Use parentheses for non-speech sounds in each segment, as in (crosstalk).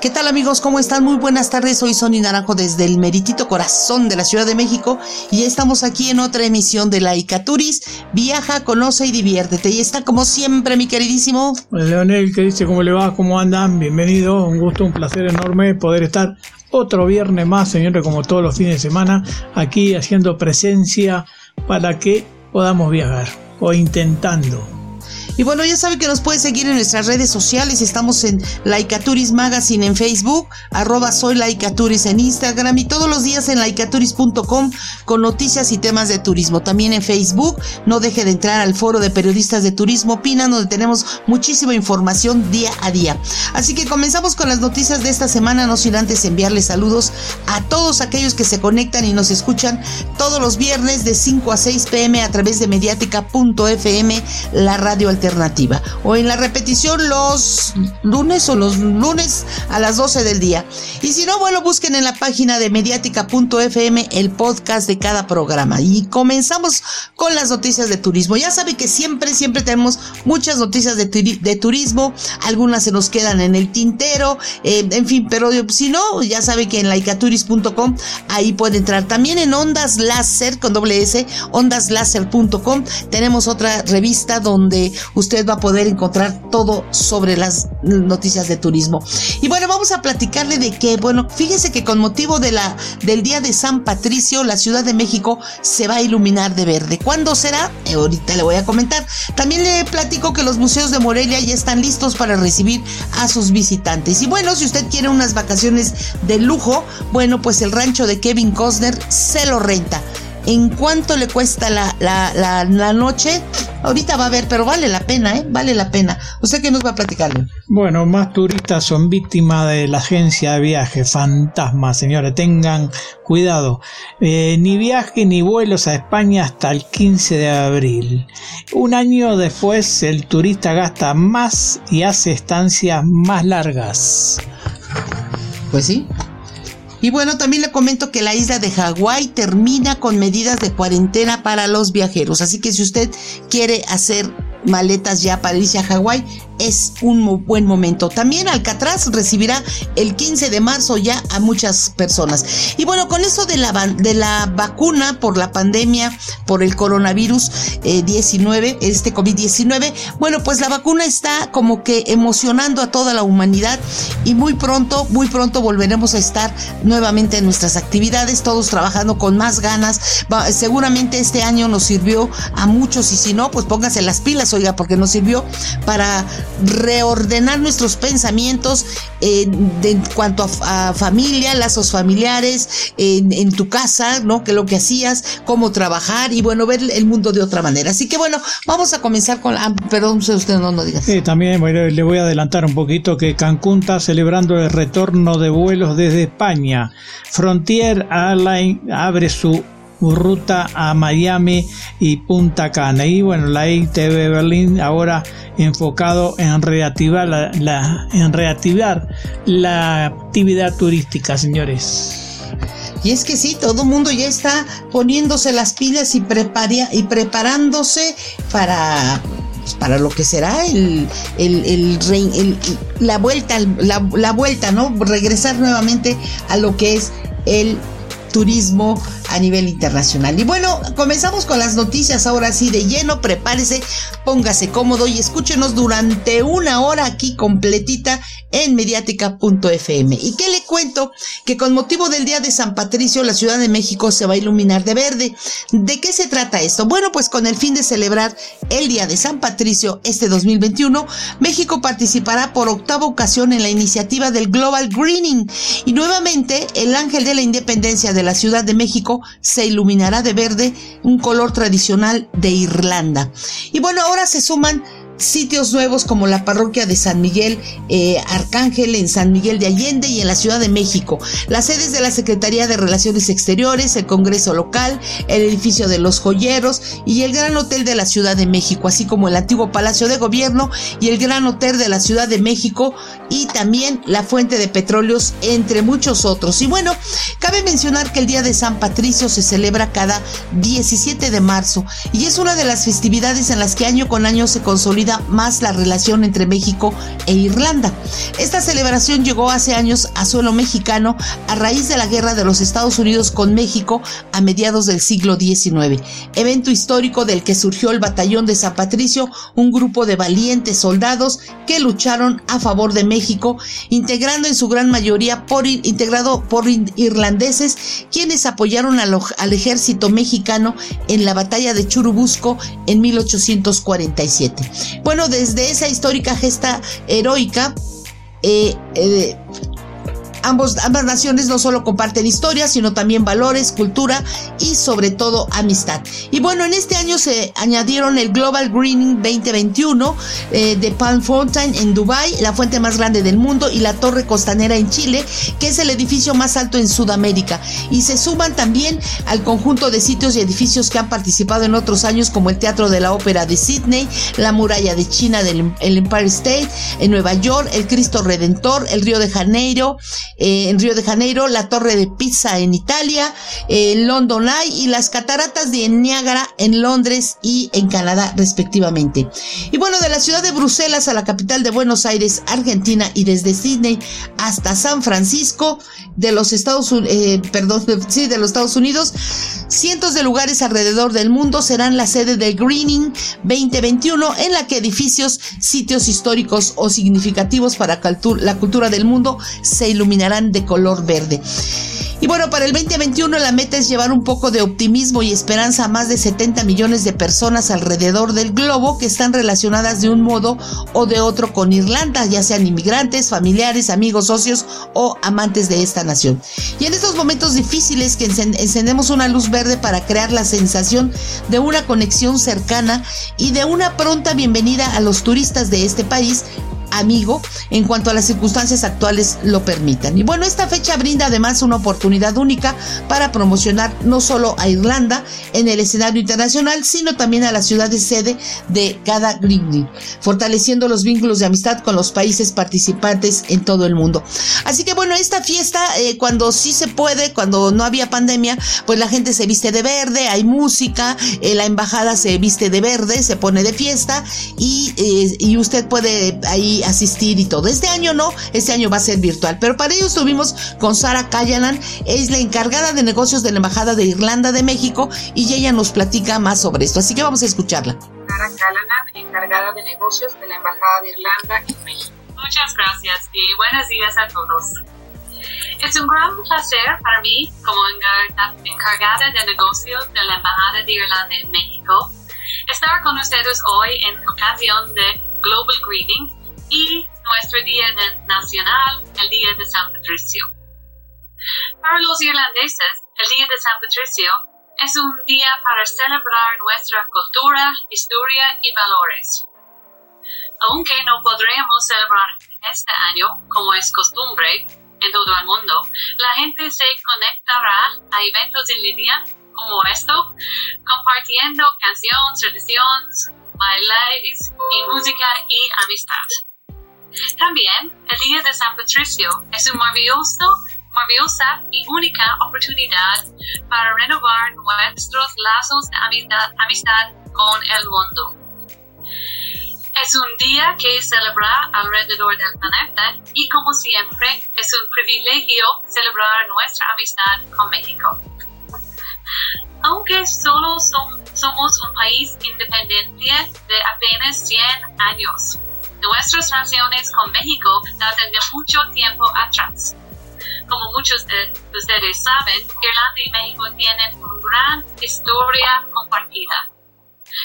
¿Qué tal amigos? ¿Cómo están? Muy buenas tardes. Soy Sonia Naranjo desde el meritito corazón de la Ciudad de México y estamos aquí en otra emisión de Laica Turis. Viaja, conoce y diviértete. Y está como siempre mi queridísimo Leonel, que dice cómo le va, cómo andan. Bienvenido, un gusto, un placer enorme poder estar otro viernes más, señores, como todos los fines de semana, aquí haciendo presencia para que podamos viajar o intentando. Y bueno, ya saben que nos pueden seguir en nuestras redes sociales. Estamos en Laicaturis Magazine en Facebook, arroba soy Laicaturis en Instagram y todos los días en laicaturis.com con noticias y temas de turismo. También en Facebook, no deje de entrar al foro de periodistas de turismo Opina, donde tenemos muchísima información día a día. Así que comenzamos con las noticias de esta semana, no sin antes enviarles saludos a todos aquellos que se conectan y nos escuchan todos los viernes de 5 a 6 pm a través de mediática.fm, la radio alternativa alternativa o en la repetición los lunes o los lunes a las 12 del día. Y si no, bueno, busquen en la página de mediática.fm el podcast de cada programa. Y comenzamos con las noticias de turismo. Ya saben que siempre, siempre tenemos muchas noticias de, de turismo. Algunas se nos quedan en el tintero. Eh, en fin, pero si no, ya saben que en laicaturis.com ahí puede entrar. También en Ondas Láser con doble S, ondaslaser.com tenemos otra revista donde usted va a poder encontrar todo sobre las noticias de turismo. Y bueno, vamos a platicarle de que, bueno, fíjese que con motivo del Día de San Patricio, la Ciudad de México se va a iluminar de verde. ¿Cuándo será? Eh, ahorita le voy a comentar. También le platico que los museos de Morelia ya están listos para recibir a sus visitantes. Y bueno, si usted quiere unas vacaciones de lujo, bueno, pues el rancho de Kevin Costner se lo renta. ¿En cuánto le cuesta la, la, la, la, noche? Ahorita va a ver, pero vale la pena, ¿eh? Vale la pena. ¿Usted qué nos va a platicar? Bueno, más turistas son víctimas de la agencia de viaje. Fantasma, señores, tengan cuidado. Eh, ni viaje ni vuelos a España hasta el 15 de abril. Un año después, el turista gasta más y hace estancias más largas. Pues sí, y bueno, también le comento que la isla de Hawái termina con medidas de cuarentena para los viajeros. Así que si usted quiere hacer maletas ya para irse a Hawái, es un buen momento. También Alcatraz recibirá el 15 de marzo ya a muchas personas. Y bueno, con eso de la, de la vacuna por la pandemia, por el coronavirus 19, eh, este COVID-19, bueno, pues la vacuna está como que emocionando a toda la humanidad y muy pronto, muy pronto volveremos a estar nuevamente en nuestras actividades, todos trabajando con más ganas. seguramente este año nos sirvió a muchos y si no, pues póngase las pilas, oiga, porque nos sirvió para reordenar nuestros pensamientos eh, en cuanto a, familia, lazos familiares, en, tu casa, ¿no? Que lo que hacías, cómo trabajar y bueno, ver el mundo de otra manera. Así que bueno, vamos a comenzar con la... Perdón, usted no, no diga. También le voy a adelantar un poquito que Cancún está celebrando el retorno de vuelos desde España. Frontier Airlines abre su ruta a Miami y Punta Cana. Y bueno, la ITV Berlín ahora enfocado en reactivar la, en reactivar la actividad turística, señores. Y es que sí, todo el mundo ya está poniéndose las pilas y, preparia, y preparándose para pues, para lo que será el, el, el, la vuelta, la, la vuelta, ¿no? Regresar nuevamente a lo que es el turismo a nivel internacional. Y bueno, comenzamos con las noticias ahora sí de lleno. Prepárese, póngase cómodo y escúchenos durante una hora aquí completita en mediática.fm. ¿Y qué le cuento? Que con motivo del Día de San Patricio, la Ciudad de México se va a iluminar de verde. ¿De qué se trata esto? Bueno, pues con el fin de celebrar el Día de San Patricio este 2021, México participará por octava ocasión en la iniciativa del Global Greening y nuevamente el ángel de la independencia de la Ciudad de México se iluminará de verde, un color tradicional de Irlanda. Y bueno, ahora se suman sitios nuevos como la parroquia de San Miguel eh, Arcángel en San Miguel de Allende y en la Ciudad de México, las sedes de la Secretaría de Relaciones Exteriores, el Congreso local, el edificio de los joyeros y el Gran Hotel de la Ciudad de México, así como el antiguo Palacio de Gobierno y el Gran Hotel de la Ciudad de México y también la Fuente de Petróleos, entre muchos otros. Y bueno, cabe mencionar que el Día de San Patricio se celebra cada 17 de marzo y es una de las festividades en las que año con año se consolida más la relación entre México e Irlanda. Esta celebración llegó hace años a suelo mexicano a raíz de la guerra de los Estados Unidos con México a mediados del siglo XIX, evento histórico del que surgió el Batallón de San Patricio, un grupo de valientes soldados que lucharon a favor de México, integrando en su gran mayoría por, integrado por irlandeses, quienes apoyaron al, al ejército mexicano en la batalla de Churubusco en 1847. Bueno, desde esa histórica gesta heroica, eh, eh, ambas naciones no solo comparten historia, sino también valores, cultura y sobre todo amistad. Y bueno, en este año se añadieron el Global Greening 2021 eh, de Palm Fountain en Dubai, la fuente más grande del mundo, y la Torre Costanera en Chile, que es el edificio más alto en Sudamérica. Y se suman también al conjunto de sitios y edificios que han participado en otros años, como el Teatro de la Ópera de Sydney, la Muralla de China del Empire State en Nueva York, el Cristo Redentor, el Río de Janeiro, eh, en Río de Janeiro, la Torre de Pisa en Italia, el London Eye y las cataratas de Niágara en Londres y en Canadá respectivamente. Y bueno, de la ciudad de Bruselas a la capital de Buenos Aires, Argentina y desde Sydney hasta San Francisco de los Estados eh, perdón, (laughs) sí, de los Estados Unidos, cientos de lugares alrededor del mundo serán la sede del Greening 2021 en la que edificios, sitios históricos o significativos para la cultura del mundo se iluminarán de color verde. Y bueno, para el 2021 la meta es llevar un poco de optimismo y esperanza a más de 70 millones de personas alrededor del globo que están relacionadas de un modo o de otro con Irlanda, ya sean inmigrantes, familiares, amigos, socios o amantes de esta nación. Y en estos momentos difíciles que encendemos una luz verde para crear la sensación de una conexión cercana y de una pronta bienvenida a los turistas de este país, amigo en cuanto a las circunstancias actuales lo permitan. Y bueno, esta fecha brinda además una oportunidad única para promocionar no solo a Irlanda en el escenario internacional, sino también a la ciudad de sede de cada Green fortaleciendo los vínculos de amistad con los países participantes en todo el mundo. Así que bueno, esta fiesta, eh, cuando sí se puede, cuando no había pandemia, pues la gente se viste de verde, hay música, eh, la embajada se viste de verde, se pone de fiesta y, eh, y usted puede ahí asistir y todo. Este año no, este año va a ser virtual. Pero para ello estuvimos con Sara Callanan, es la encargada de negocios de la Embajada de Irlanda de México y ella nos platica más sobre esto. Así que vamos a escucharla. Sara Callanan, encargada de negocios de la Embajada de Irlanda en México. Muchas gracias y buenos días a todos. Es un gran placer para mí, como encargada de negocios de la Embajada de Irlanda en México, estar con ustedes hoy en ocasión de Global Greeting, y nuestro Día Nacional, el Día de San Patricio. Para los irlandeses, el Día de San Patricio es un día para celebrar nuestra cultura, historia y valores. Aunque no podremos celebrar este año como es costumbre en todo el mundo, la gente se conectará a eventos en línea como esto, compartiendo canciones, tradiciones, bailes y música y amistad. También, el Día de San Patricio es una maravillosa y única oportunidad para renovar nuestros lazos de amistad, con el mundo. Es un día que celebra alrededor del planeta y como siempre es un privilegio celebrar nuestra amistad con México. Aunque solo somos un país independiente de apenas 100 años, Nuestras relaciones con México datan de mucho tiempo atrás. Como muchos de ustedes saben, Irlanda y México tienen una gran historia compartida.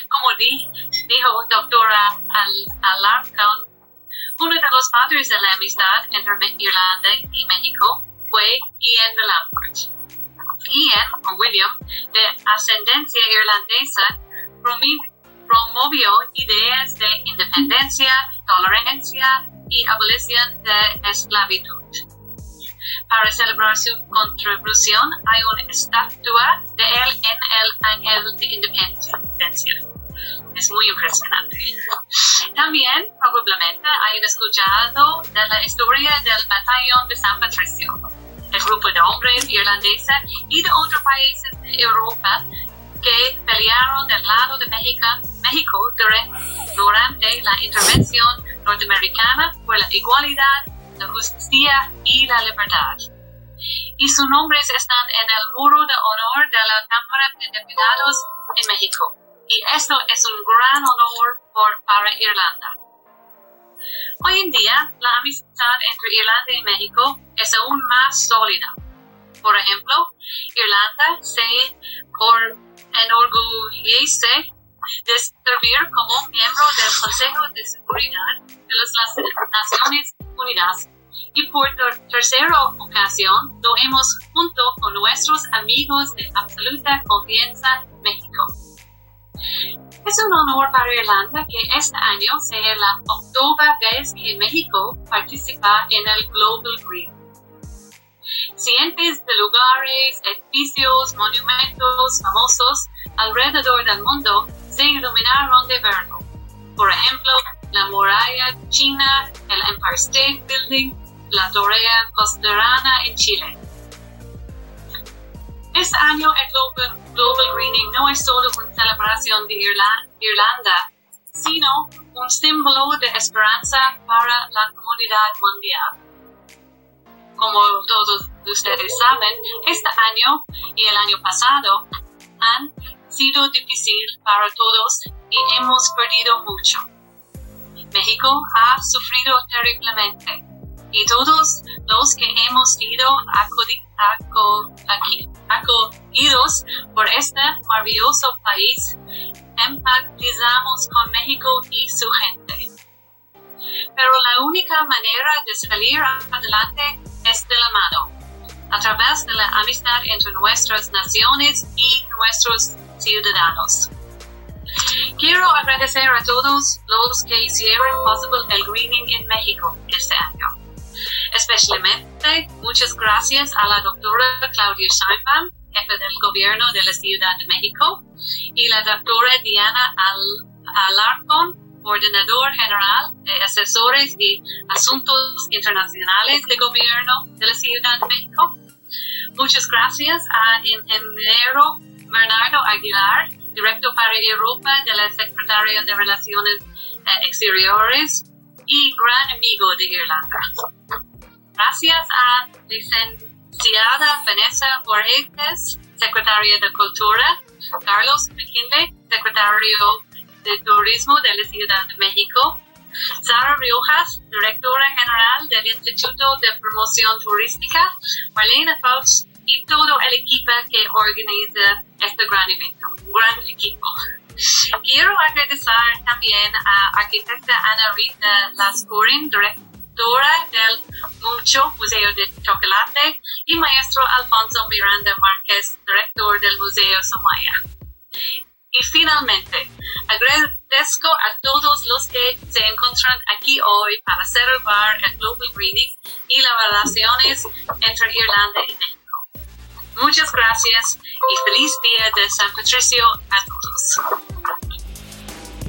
Como dijo doctora Alarcon, uno de los padres de la amistad entre Irlanda y México fue Ian de. Ian, o William, de ascendencia irlandesa, promovió ideas de independencia, tolerancia y abolición de esclavitud. Para celebrar su contribución hay una estatua de él en el Ángel de Independencia. Es muy impresionante. También probablemente hayan escuchado de la historia del batallón de San Patricio, el grupo de hombres irlandeses y de otros países de Europa que pelearon del lado de México, México durante la intervención norteamericana por la igualdad, la justicia y la libertad. Y sus nombres están en el muro de honor de la Cámara de Diputados en México. Y esto es un gran honor por, para Irlanda. Hoy en día, la amistad entre Irlanda y México es aún más sólida. Por ejemplo, Irlanda se enorgullece de servir como miembro del Consejo de Seguridad de las Naciones Unidas y por tercera ocasión lo hemos junto con nuestros amigos de absoluta confianza México. Es un honor para Irlanda que este año sea la octava vez que México participa en el Global Green. Cientos de lugares, edificios, monumentos famosos alrededor del mundo se iluminaron de verano. Por ejemplo, la muralla china, el Empire State Building, la Torre Costerana en Chile. Este año el Global, Global Greening no es solo una celebración de Irlanda, sino un símbolo de esperanza para la comunidad mundial. Como todos ustedes saben, este año y el año pasado han sido difícil para todos y hemos perdido mucho. México ha sufrido terriblemente y todos los que hemos sido acogidos por este maravilloso país empatizamos con México y su gente. Pero la única manera de salir adelante es de la mano, a través de la amistad entre nuestras naciones y nuestros ciudadanos. Quiero agradecer a todos los que hicieron posible el greening en México este año. Especialmente muchas gracias a la doctora Claudia Scheinbaum, jefe del gobierno de la Ciudad de México, y la doctora Diana Alarcón, coordinador general de asesores y asuntos internacionales de gobierno de la Ciudad de México. Muchas gracias a ingeniero Bernardo Aguilar, director para Europa de la Secretaría de Relaciones eh, Exteriores y gran amigo de Irlanda. Gracias a licenciada Vanessa Borges, secretaria de Cultura, Carlos McKinley, secretario de Turismo de la Ciudad de México, Sara Riojas, directora general del Instituto de Promoción Turística, Marlene Faust, y todo el equipo que organiza este gran evento, un gran equipo. Quiero agradecer también a arquitecta Ana Rita Lascurin, directora del Mucho Museo de Chocolate, y maestro Alfonso Miranda Márquez, director del Museo Somaya. Y finalmente, agradezco a todos los que se encuentran aquí hoy para celebrar el Global Greening y las relaciones entre Irlanda y México. Muchas gracias y feliz día de San Patricio a todos.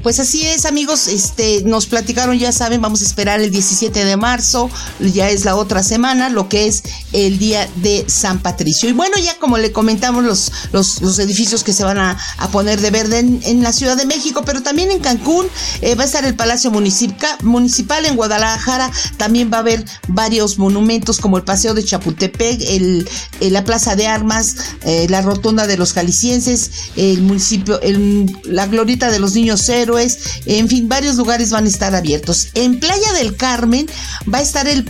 Pues así es, amigos, este nos platicaron, ya saben, vamos a esperar el 17 de marzo, ya es la otra semana, lo que es el día de San Patricio. Y bueno, ya como le comentamos los, los, edificios que se van a, poner de verde en, la Ciudad de México, pero también en Cancún eh, va a estar el Palacio Municipal, en Guadalajara, también va a haber varios monumentos como el Paseo de Chapultepec, el, la Plaza de Armas, eh, la Rotonda de los Jaliscienses, el municipio, el, la Glorita de los Niños Cero, en fin, varios lugares van a estar abiertos. En Playa del Carmen va a estar el,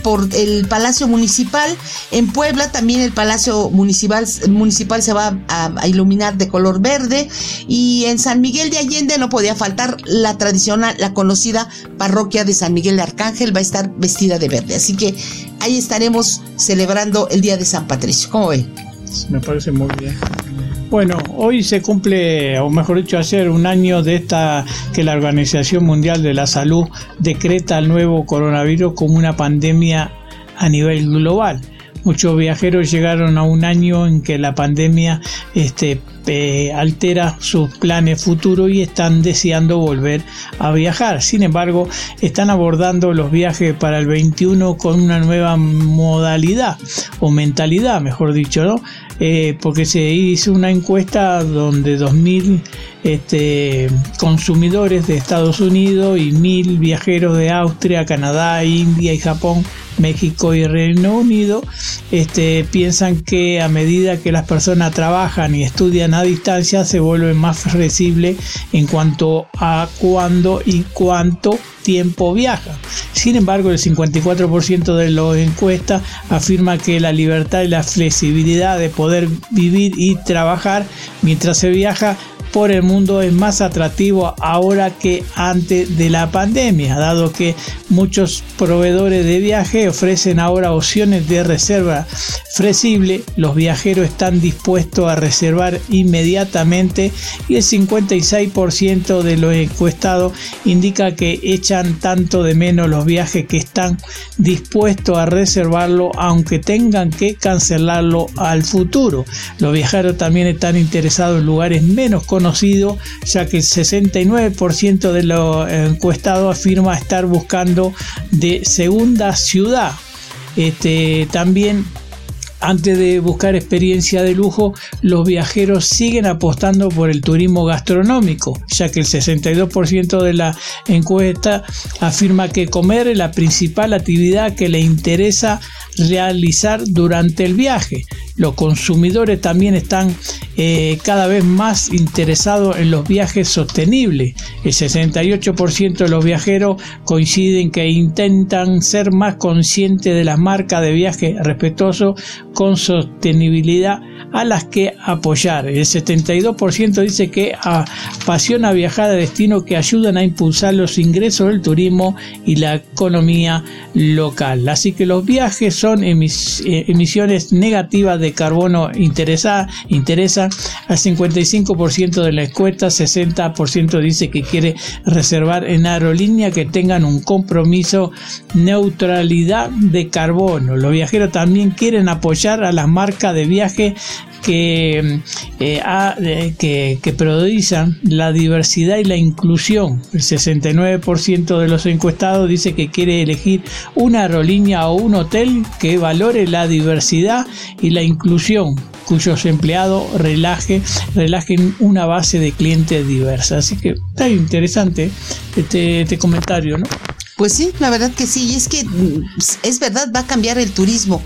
Palacio Municipal, en Puebla también el Palacio Municipal, se va a, iluminar de color verde y en San Miguel de Allende no podía faltar la tradicional, la conocida parroquia de San Miguel de Arcángel va a estar vestida de verde. Así que ahí estaremos celebrando el Día de San Patricio. ¿Cómo ven? Me parece muy bien. Bueno, hoy se cumple, o mejor dicho, ayer un año de esta que la Organización Mundial de la Salud decreta el nuevo coronavirus como una pandemia a nivel global. Muchos viajeros llegaron a un año en que la pandemia este, eh, altera sus planes futuros y están deseando volver a viajar. Sin embargo, están abordando los viajes para el 21 con una nueva modalidad o mentalidad, mejor dicho. Eh, porque se hizo una encuesta donde 2.000 este, consumidores de Estados Unidos y 1.000 viajeros de Austria, Canadá, India y Japón México y Reino Unido este, piensan que a medida que las personas trabajan y estudian a distancia se vuelve más flexible en cuanto a cuándo y cuánto tiempo viaja. Sin embargo, el 54% de los encuestas afirma que la libertad y la flexibilidad de poder vivir y trabajar mientras se viaja por el mundo es más atractivo ahora que antes de la pandemia, dado que muchos proveedores de viaje ofrecen ahora opciones de reserva flexible, los viajeros están dispuestos a reservar inmediatamente y el 56% de los encuestados indica que echan tanto de menos los viajes que están dispuestos a reservarlo aunque tengan que cancelarlo al futuro. Los viajeros también están interesados en lugares menos conocidos conocido, ya que el 69% de los encuestados afirma estar buscando de segunda ciudad. Este, también antes de buscar experiencia de lujo, los viajeros siguen apostando por el turismo gastronómico, ya que el 62% de la encuesta afirma que comer es la principal actividad que le interesa realizar durante el viaje. Los consumidores también están eh, cada vez más interesados en los viajes sostenibles. El 68% de los viajeros coinciden que intentan ser más conscientes de las marcas de viaje respetuosos con sostenibilidad a las que apoyar. El 72% dice que apasiona viajar a destinos que ayudan a impulsar los ingresos del turismo y la economía local. Así que los viajes son eh, emisiones negativas de carbono interesa, interesan al 55% de la encuesta, 60% dice que quiere reservar en aerolínea que tengan un compromiso neutralidad de carbono. Los viajeros también quieren apoyar a las marcas de viaje que, eh, que, priorizan la diversidad y la inclusión. El 69% de los encuestados dice que quiere elegir una aerolínea o un hotel que valore la diversidad y la inclusión cuyos empleados relaje, relajen una base de clientes diversa. Así que está interesante este, este comentario, ¿no? Pues sí, la verdad que sí, y es que mm, es verdad, va a cambiar el turismo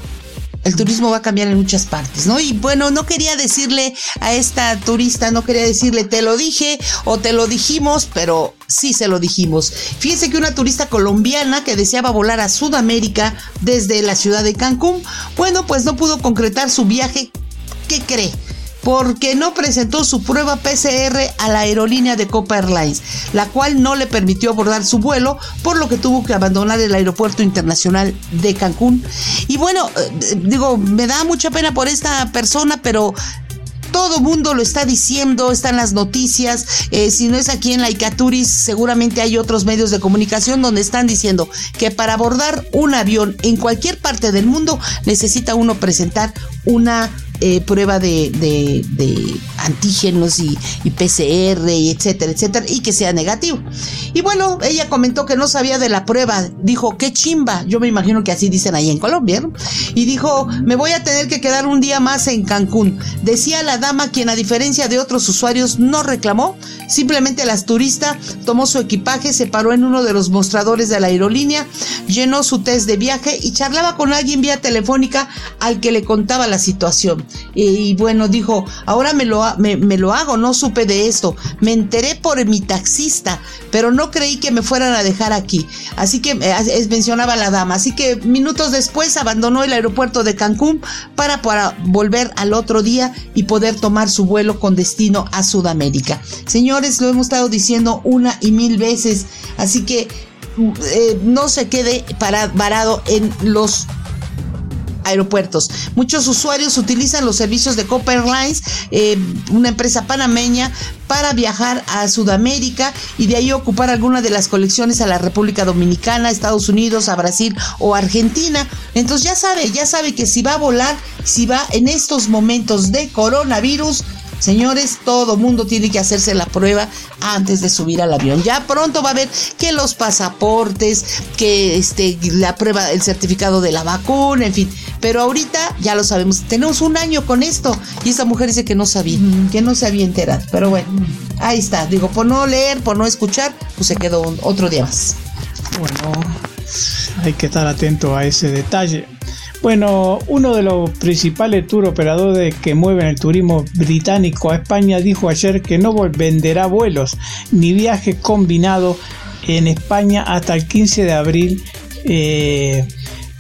el turismo va a cambiar en muchas partes, ¿no? Y bueno, no quería decirle a esta turista, no quería decirle te lo dije o te lo dijimos, pero sí se lo dijimos. Fíjense que una turista colombiana que deseaba volar a Sudamérica desde la ciudad de Cancún, bueno, pues no pudo concretar su viaje. ¿Qué cree? Porque no presentó su prueba PCR a la aerolínea de Copa Airlines, la cual no le permitió abordar su vuelo, por lo que tuvo que abandonar el aeropuerto internacional de Cancún. Y bueno, eh, digo, me da mucha pena por esta persona, pero todo mundo lo está diciendo, están las noticias. Eh, si no es aquí en la Icaturis, seguramente hay otros medios de comunicación donde están diciendo que para abordar un avión en cualquier parte del mundo necesita uno presentar una eh, prueba de, antígenos y, PCR y etcétera, etcétera, y que sea negativo. Y bueno, ella comentó que no sabía de la prueba, dijo, qué chimba, yo me imagino que así dicen ahí en Colombia, y dijo, me voy a tener que quedar un día más en Cancún. Decía la dama quien a diferencia de otros usuarios no reclamó, simplemente la turista tomó su equipaje, se paró en uno de los mostradores de la aerolínea, llenó su test de viaje y charlaba con alguien vía telefónica al que le contaba la situación. Y, bueno, dijo, ahora me lo, me, lo hago, no supe de esto. Me enteré por mi taxista, pero no creí que me fueran a dejar aquí. Así que eh, mencionaba la dama. Así que minutos después abandonó el aeropuerto de Cancún para, para volver al otro día y poder tomar su vuelo con destino a Sudamérica. Señores, lo hemos estado diciendo una y mil veces. Así que eh, no se quede parado en los aeropuertos. Muchos usuarios utilizan los servicios de Copper Airlines, eh, una empresa panameña, para viajar a Sudamérica y de ahí ocupar alguna de las colecciones a la República Dominicana, Estados Unidos, a Brasil o Argentina. Entonces ya sabe, ya sabe que si va a volar, si va en estos momentos de coronavirus, Señores, todo mundo tiene que hacerse la prueba antes de subir al avión. Ya pronto va a ver que los pasaportes, que este, la prueba, el certificado de la vacuna, en fin. Pero ahorita ya lo sabemos. Tenemos un año con esto. Y esa mujer dice que no sabía, que no se había enterado. Pero bueno, ahí está. Digo, por no leer, por no escuchar, pues se quedó otro día más. Bueno, hay que estar atento a ese detalle. Bueno, uno de los principales tour operadores que mueven el turismo británico a España dijo ayer que no venderá vuelos ni viajes combinados en España hasta el 15 de abril eh,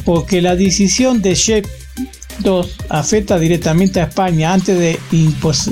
porque la decisión de Shep 2 afecta directamente a España antes de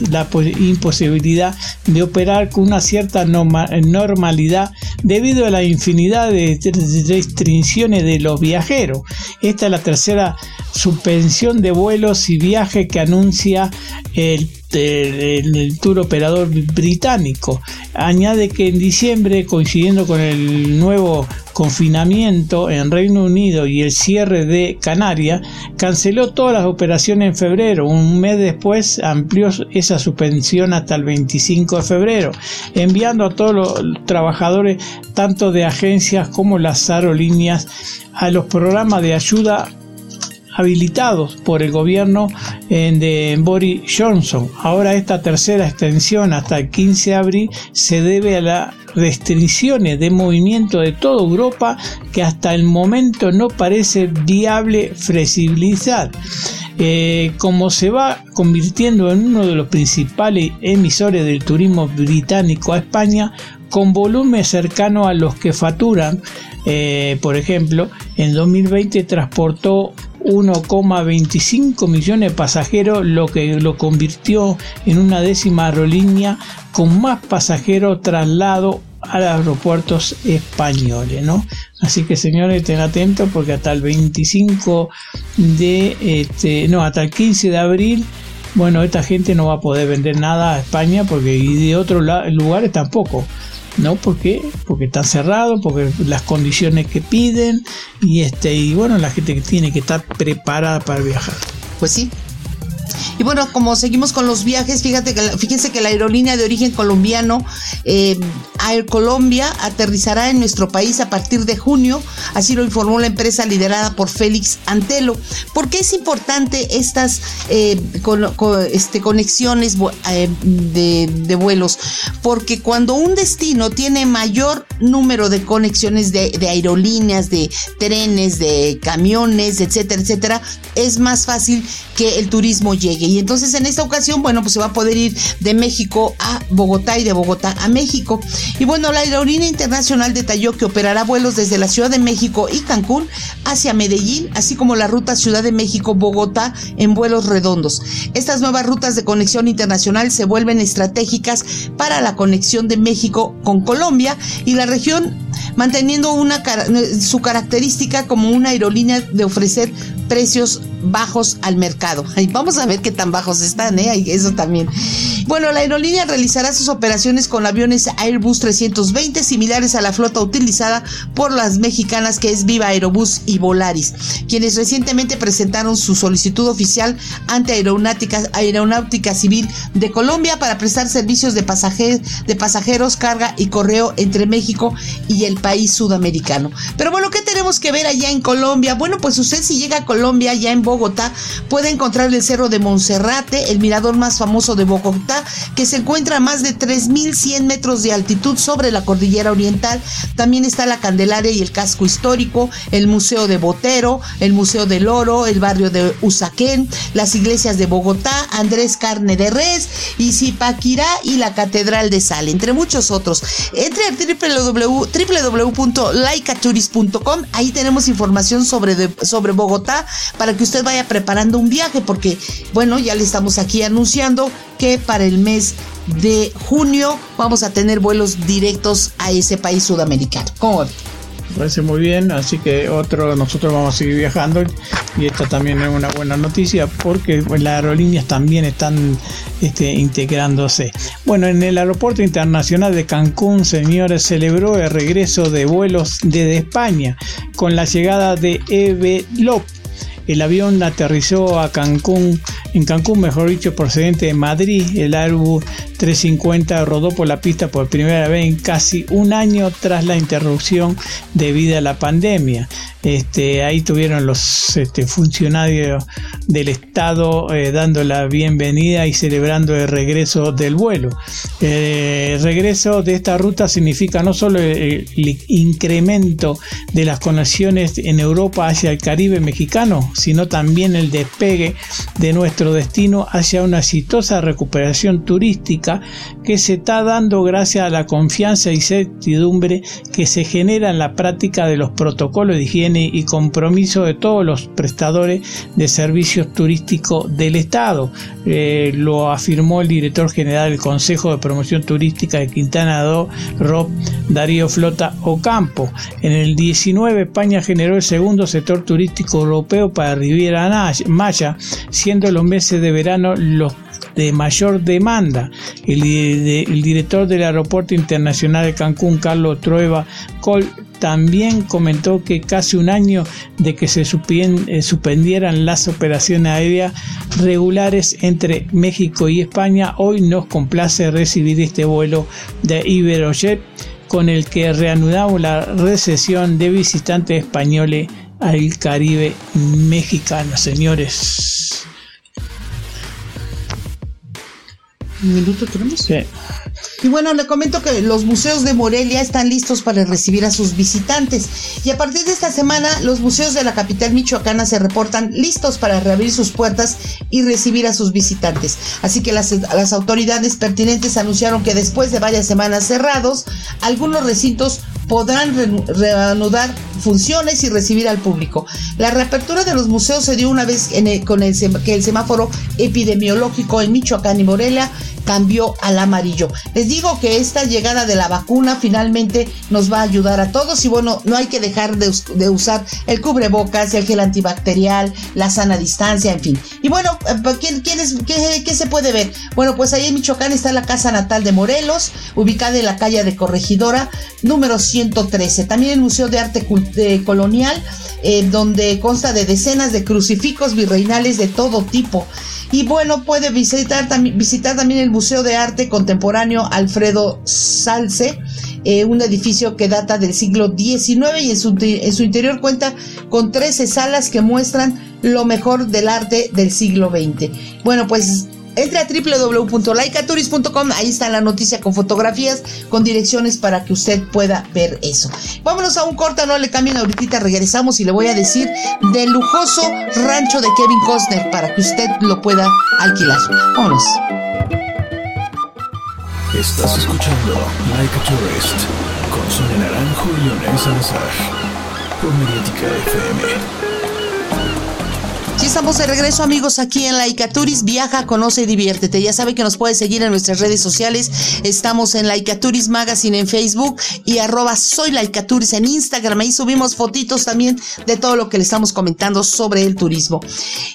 la imposibilidad de operar con una cierta normalidad debido a la infinidad de restricciones de los viajeros. Esta es la tercera suspensión de vuelos y viajes que anuncia el el, tour operador británico. Añade que en diciembre, coincidiendo con el nuevo confinamiento en Reino Unido y el cierre de Canarias, canceló todas las operaciones en febrero. Un mes después amplió esa suspensión hasta el 25 de febrero, enviando a todos los trabajadores, tanto de agencias como las aerolíneas, a los programas de ayuda habilitados por el gobierno eh, de Boris Johnson. Ahora esta tercera extensión hasta el 15 de abril se debe a las restricciones de movimiento de toda Europa que hasta el momento no parece viable flexibilizar. Eh, como se va convirtiendo en uno de los principales emisores del turismo británico a España, con volumen cercano a los que facturan, eh, por ejemplo, en 2020 transportó 1,25 millones de pasajeros, lo que lo convirtió en una décima aerolínea con más pasajeros traslado a los aeropuertos españoles, ¿no? Así que señores, estén atentos porque hasta el 25 de, este, no, hasta el 15 de abril, bueno, esta gente no va a poder vender nada a España porque y de otros lugares tampoco. ¿No? ¿Por qué? Porque está cerrado, porque las condiciones que piden y este y bueno, la gente que tiene que estar preparada para viajar. Pues sí, y bueno, como seguimos con los viajes, fíjate que, fíjense que la aerolínea de origen colombiano eh, Air Colombia aterrizará en nuestro país a partir de junio, así lo informó la empresa liderada por Félix Antelo. ¿Por qué es importante estas eh, este, conexiones eh, de, vuelos? Porque cuando un destino tiene mayor número de conexiones de, de aerolíneas, de trenes, de camiones, etcétera, etcétera, es más fácil que el turismo llegue. Y entonces en esta ocasión, bueno, pues se va a poder ir de México a Bogotá y de Bogotá a México. Y bueno, la aerolínea internacional detalló que operará vuelos desde la Ciudad de México y Cancún hacia Medellín, así como la ruta Ciudad de México-Bogotá en vuelos redondos. Estas nuevas rutas de conexión internacional se vuelven estratégicas para la conexión de México con Colombia y la región manteniendo una, su característica como una aerolínea de ofrecer precios bajos al mercado. (laughs) Y vamos a ver qué tan bajos están, ¿eh? Eso también. Bueno, la aerolínea realizará sus operaciones con aviones Airbus 320 similares a la flota utilizada por las mexicanas que es Viva Aerobús y Volaris, quienes recientemente presentaron su solicitud oficial ante Aeronáutica, Aeronáutica Civil de Colombia para prestar servicios de, de pasajeros, carga y correo entre México y el país sudamericano. Pero bueno, ¿qué tenemos que ver allá en Colombia? Bueno, pues usted si llega a Colombia, ya en Bogotá, puede encontrar el Cerro de Monserrate, el mirador más famoso de Bogotá, que se encuentra a más de 3.100 metros de altitud sobre la cordillera oriental. También está la Candelaria y el casco histórico, el Museo de Botero, el Museo del Oro, el barrio de Usaquén, las iglesias de Bogotá, Andrés Carne de Res, Zipaquirá y la Catedral de Sal, entre muchos otros. Entre al www.laicaturis.com, ahí tenemos información sobre, sobre Bogotá para que usted vaya preparando un viaje, porque bueno, ya le estamos aquí anunciando que para el mes de junio vamos a tener vuelos directos a ese país sudamericano. ¿Cómo parece muy bien, así que otro, nosotros vamos a seguir viajando y esta también es una buena noticia porque las aerolíneas también están este, integrándose. Bueno, en el aeropuerto internacional de Cancún, señores, celebró el regreso de vuelos desde España con la llegada de Eve López el avión aterrizó a Cancún, en Cancún, mejor dicho, procedente de Madrid. El Airbus 350 rodó por la pista por primera vez en casi un año tras la interrupción debido a la pandemia. Este, ahí tuvieron los este, funcionarios del Estado eh, dando la bienvenida y celebrando el regreso del vuelo. Eh, el regreso de esta ruta significa no solo el, incremento de las conexiones en Europa hacia el Caribe mexicano, sino también el despegue de nuestro destino hacia una exitosa recuperación turística que se está dando gracias a la confianza y certidumbre que se genera en la práctica de los protocolos de higiene y compromiso de todos los prestadores de servicios turísticos del Estado. Eh, lo afirmó el director general del Consejo de Promoción Turística de Quintana Roo, Rob Darío Flota Ocampo. En el 19 España generó el segundo sector turístico europeo para Riviera Maya, siendo los meses de verano los de mayor demanda. El, director del Aeropuerto Internacional de Cancún, Carlos Trueba Col, también comentó que casi un año de que se eh, suspendieran las operaciones aéreas regulares entre México y España, hoy nos complace recibir este vuelo de Iberojet con el que reanudamos la recesión de visitantes españoles al Caribe mexicano, señores. Minuto tenemos? Sí. Y bueno, le comento que los museos de Morelia están listos para recibir a sus visitantes. Y a partir de esta semana, los museos de la capital michoacana se reportan listos para reabrir sus puertas y recibir a sus visitantes. Así que las, las autoridades pertinentes anunciaron que después de varias semanas cerrados, algunos recintos podrán reanudar funciones y recibir al público. La reapertura de los museos se dio una vez con el, que el semáforo epidemiológico en Michoacán y Morelia cambió al amarillo. Les digo que esta llegada de la vacuna finalmente nos va a ayudar a todos y bueno, no hay que dejar de, usar el cubrebocas, el gel antibacterial, la sana distancia, en fin. Y bueno, eh, ¿quién, qué, se puede ver? Bueno, pues ahí en Michoacán está la casa natal de Morelos, ubicada en la calle de Corregidora, número 113. También el Museo de Arte Colonial, eh, donde consta de decenas de crucifijos virreinales de todo tipo. Y bueno, puede visitar, visitar también el Museo de Arte Contemporáneo Alfredo Salce, eh, un edificio que data del siglo XIX y en su, en su interior cuenta con 13 salas que muestran lo mejor del arte del siglo XX. Bueno, pues entre a www.laicaturis.com, ahí está la noticia con fotografías, con direcciones para que usted pueda ver eso. Vámonos a un corte, no le cambien ahorita, regresamos y le voy a decir del lujoso rancho de Kevin Costner para que usted lo pueda alquilar. Vámonos. Estás escuchando Like a Tourist con Sonia Naranjo y Leonel Salazar por Mediática FM. Estamos de regreso, amigos, aquí en Laicaturis. Viaja, conoce y diviértete. Ya sabe que nos puede seguir en nuestras redes sociales. Estamos en Laicaturis Magazine en Facebook y arroba soy en Instagram. Ahí subimos fotitos también de todo lo que le estamos comentando sobre el turismo.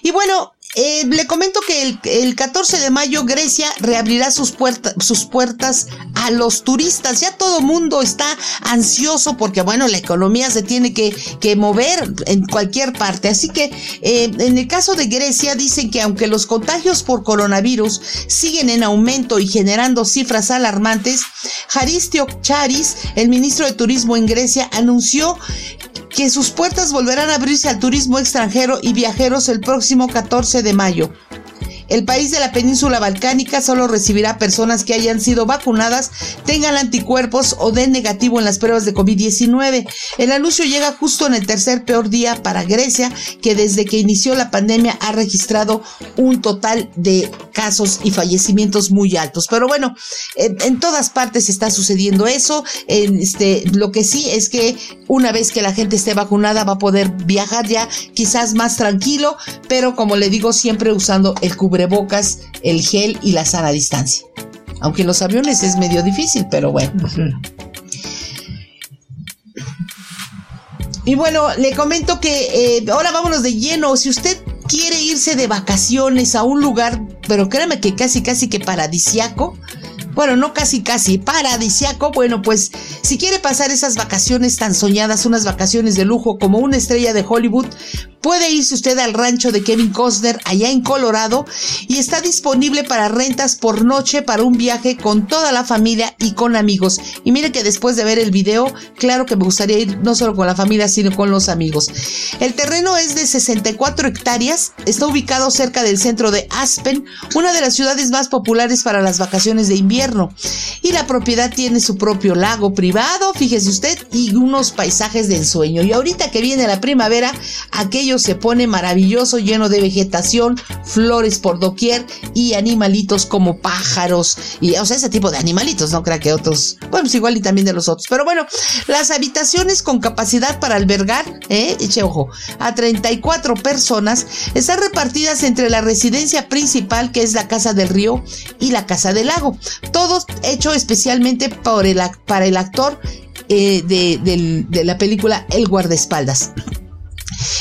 Y bueno, eh, le comento que el, 14 de mayo Grecia reabrirá sus, sus puertas a los turistas. Ya todo mundo está ansioso porque, bueno, la economía se tiene que, mover en cualquier parte. Así que eh, en el caso de Grecia dicen que aunque los contagios por coronavirus siguen en aumento y generando cifras alarmantes, Haristio Charis, el ministro de Turismo en Grecia, anunció que sus puertas volverán a abrirse al turismo extranjero y viajeros el próximo 14 de mayo. El país de la península balcánica solo recibirá personas que hayan sido vacunadas, tengan anticuerpos o den negativo en las pruebas de COVID-19. El anuncio llega justo en el tercer peor día para Grecia, que desde que inició la pandemia ha registrado un total de casos y fallecimientos muy altos. Pero bueno, en, todas partes está sucediendo eso. este, lo que sí es que una vez que la gente esté vacunada va a poder viajar ya quizás más tranquilo, pero como le digo siempre usando el cubre bocas, el gel y la sana distancia. Aunque en los aviones es medio difícil, pero bueno. Y bueno, le comento que eh, ahora vámonos de lleno. Si usted quiere irse de vacaciones a un lugar, pero créame que casi, casi que paradisiaco, bueno, no casi casi, paradisiaco, bueno, pues si quiere pasar esas vacaciones tan soñadas, unas vacaciones de lujo como una estrella de Hollywood, Puede irse usted al rancho de Kevin Costner allá en Colorado y está disponible para rentas por noche para un viaje con toda la familia y con amigos. Y mire que después de ver el video, claro que me gustaría ir no solo con la familia, sino con los amigos. El terreno es de 64 hectáreas, está ubicado cerca del centro de Aspen, una de las ciudades más populares para las vacaciones de invierno. Y la propiedad tiene su propio lago privado, fíjese usted, y unos paisajes de ensueño. Y ahorita que viene la primavera, aquello se pone maravilloso, lleno de vegetación, flores por doquier y animalitos como pájaros y, o sea, ese tipo de animalitos, no crea que otros, bueno, pues igual y también de los otros. Pero bueno, las habitaciones con capacidad para albergar, eh, eche ojo, a 34 personas están repartidas entre la residencia principal, que es la Casa del Río, y la Casa del Lago. Todo hecho especialmente para el actor eh, de, la película El guardaespaldas.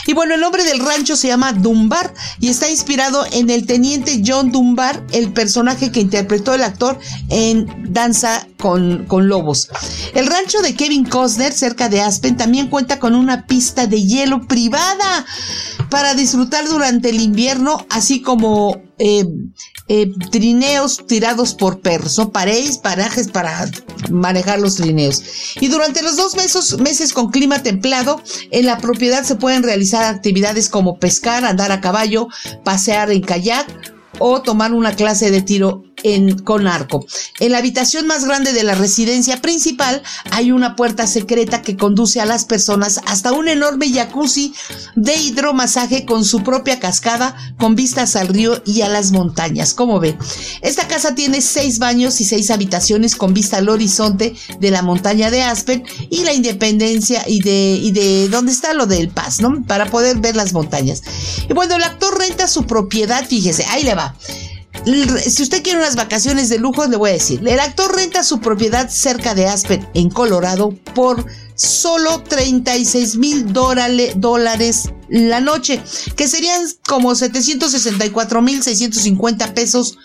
Y bueno, el nombre del rancho se llama Dunbar y está inspirado en el teniente John Dunbar, el personaje que interpretó el actor en Danza con, con Lobos. El rancho de Kevin Costner, cerca de Aspen, también cuenta con una pista de hielo privada para disfrutar durante el invierno, así como eh, eh, trineos tirados por perros, ¿no? Paréis, parajes para manejar los trineos. Y durante los dos meses, meses con clima templado, en la propiedad se pueden realizar actividades como pescar, andar a caballo, pasear en kayak o tomar una clase de tiro en, con arco. En la habitación más grande de la residencia principal hay una puerta secreta que conduce a las personas hasta un enorme jacuzzi de hidromasaje con su propia cascada con vistas al río y a las montañas. Como ve, esta casa tiene seis baños y seis habitaciones con vista al horizonte de la montaña de Aspen y la independencia y de, y de dónde está lo del Paz, ¿no? Para poder ver las montañas. Y bueno, el actor renta su propiedad, fíjese, ahí le va. Si usted quiere unas vacaciones de lujo, le voy a decir, el actor renta su propiedad cerca de Aspen, en Colorado, por solo 36 mil dólares la noche, que serían como 764 mil 650 pesos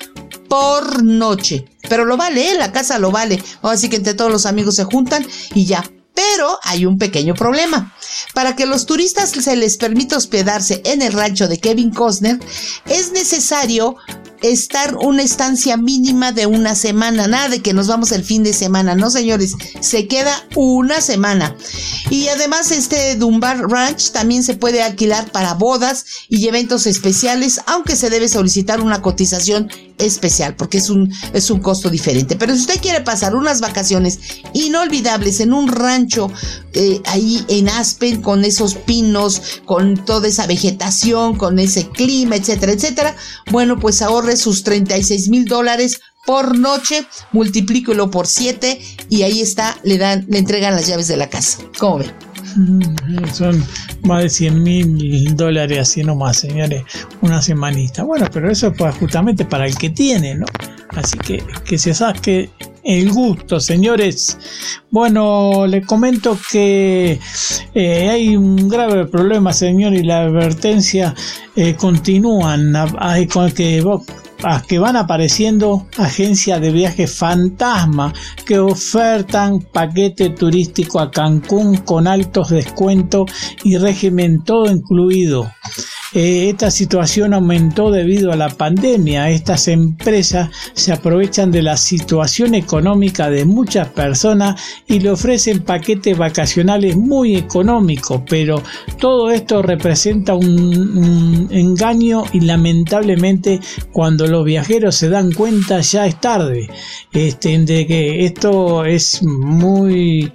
por noche. Pero lo vale, ¿eh? la casa lo vale. Así que entre todos los amigos se juntan y ya. Pero hay un pequeño problema. Para que los turistas se les permita hospedarse en el rancho de Kevin Costner, es necesario estar una estancia mínima de una semana. Nada de que nos vamos el fin de semana, no señores, se queda una semana. Y además este Dunbar Ranch también se puede alquilar para bodas y eventos especiales, aunque se debe solicitar una cotización especial porque es un, es un costo diferente. Pero si usted quiere pasar unas vacaciones inolvidables en un rancho eh, ahí en Aspen con esos pinos, con toda esa vegetación, con ese clima, etcétera, etcétera, bueno, pues ahorre sus 36 mil dólares por noche, multiplíquelo por 7 y ahí está, le dan, le entregan las llaves de la casa. ¿Cómo ven? Son más de 100 mil dólares así nomás, señores, una semanita. Bueno, pero eso es justamente para el que tiene, ¿no? Así que que se saque el gusto, señores. Bueno, les comento que eh, hay un grave problema, señor, y la advertencia eh, continúan. Hay con que que van apareciendo agencias de viajes fantasma que ofertan paquete turístico a Cancún con altos descuentos y régimen todo incluido. Eh, esta situación aumentó debido a la pandemia. Estas empresas se aprovechan de la situación económica de muchas personas y le ofrecen paquetes vacacionales muy económicos, pero todo esto representa un, engaño y lamentablemente cuando los viajeros se dan cuenta ya es tarde. Este, de que esto es muy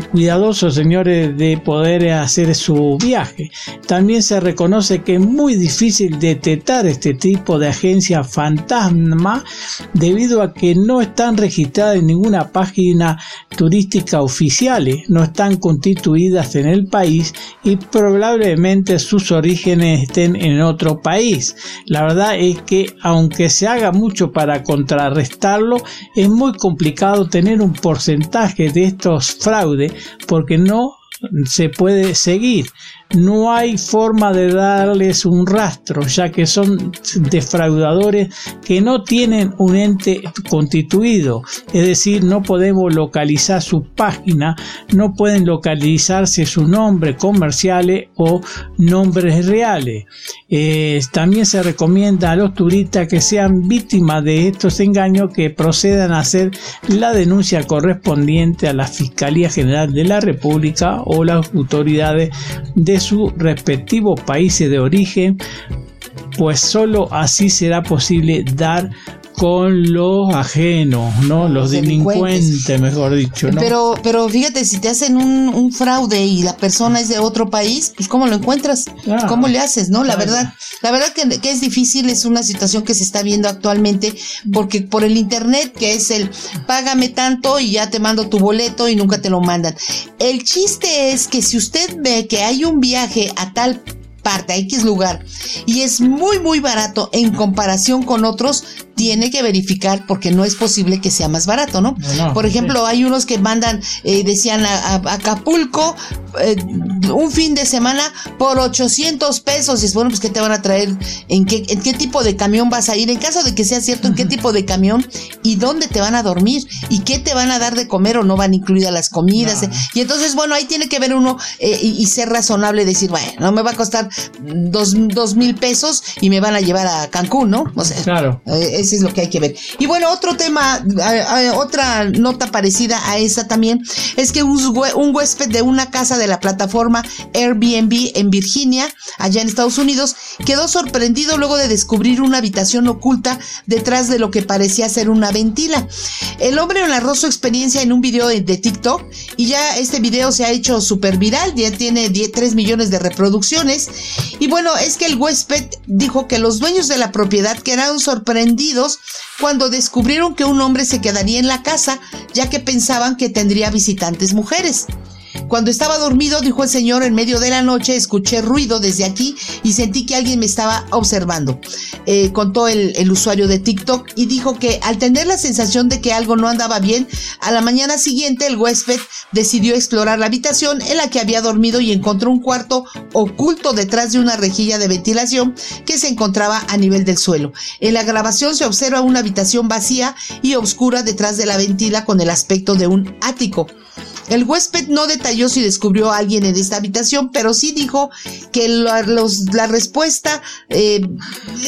cuidadosos, señores, de poder hacer su viaje. También se reconoce que es muy difícil detectar este tipo de agencias fantasma debido a que no están registradas en ninguna página turística oficial, no están constituidas en el país y probablemente sus orígenes estén en otro país. La verdad es que aunque se haga mucho para contrarrestarlo, es muy complicado tener un porcentaje de estos fraudes porque no se puede seguir no hay forma de darles un rastro, ya que son defraudadores que no tienen un ente constituido, es decir, no podemos localizar su página, no pueden localizarse su nombre comerciales o nombres reales. Eh, también se recomienda a los turistas que sean víctimas de estos engaños que procedan a hacer la denuncia correspondiente a la Fiscalía General de la República o las autoridades de sus respectivos países de origen, pues solo así será posible dar con los ajenos, ¿no? Los, delincuentes, mejor dicho, ¿no? Pero, pero fíjate, si te hacen un, fraude y la persona es de otro país, pues ¿cómo lo encuentras? Ah. ¿Cómo le haces, no? La verdad, la verdad que, que, es difícil, es una situación que se está viendo actualmente, porque por el internet, que es el págame tanto y ya te mando tu boleto y nunca te lo mandan. El chiste es que si usted ve que hay un viaje a tal parte, a X lugar, y es muy, muy barato en comparación con otros, tiene que verificar porque no es posible que sea más barato, ¿no? Por ejemplo, hay unos que mandan, eh, decían a, Acapulco eh, un fin de semana por 800 pesos. Y es bueno, pues ¿qué te van a traer? ¿En qué, ¿En qué tipo de camión vas a ir? En caso de que sea cierto, ¿en qué tipo de camión? ¿Y dónde te van a dormir? ¿Y qué te van a dar de comer o no van incluidas las comidas? Y entonces, bueno, ahí tiene que ver uno eh, y, ser razonable, decir, bueno, no me va a costar dos, dos, mil pesos y me van a llevar a Cancún, ¿no? O sea, claro ese es lo que hay que ver. Y bueno, otro tema, otra nota parecida a esa también, es que un, huésped de una casa de la plataforma Airbnb en Virginia, allá en Estados Unidos, quedó sorprendido luego de descubrir una habitación oculta detrás de lo que parecía ser una ventila. El hombre narró su experiencia en un video de, TikTok y ya este video se ha hecho súper viral, ya tiene 3 millones de reproducciones. Y bueno, es que el huésped dijo que los dueños de la propiedad quedaron sorprendidos cuando descubrieron que un hombre se quedaría en la casa, ya que pensaban que tendría visitantes mujeres. Cuando estaba dormido, dijo el señor, en medio de la noche escuché ruido desde aquí y sentí que alguien me estaba observando. Eh, contó el, usuario de TikTok y dijo que al tener la sensación de que algo no andaba bien, a la mañana siguiente el huésped decidió explorar la habitación en la que había dormido y encontró un cuarto oculto detrás de una rejilla de ventilación que se encontraba a nivel del suelo. En la grabación se observa una habitación vacía y oscura detrás de la ventila con el aspecto de un ático. El huésped no detalló si descubrió a alguien en esta habitación, pero sí dijo que la, respuesta, eh,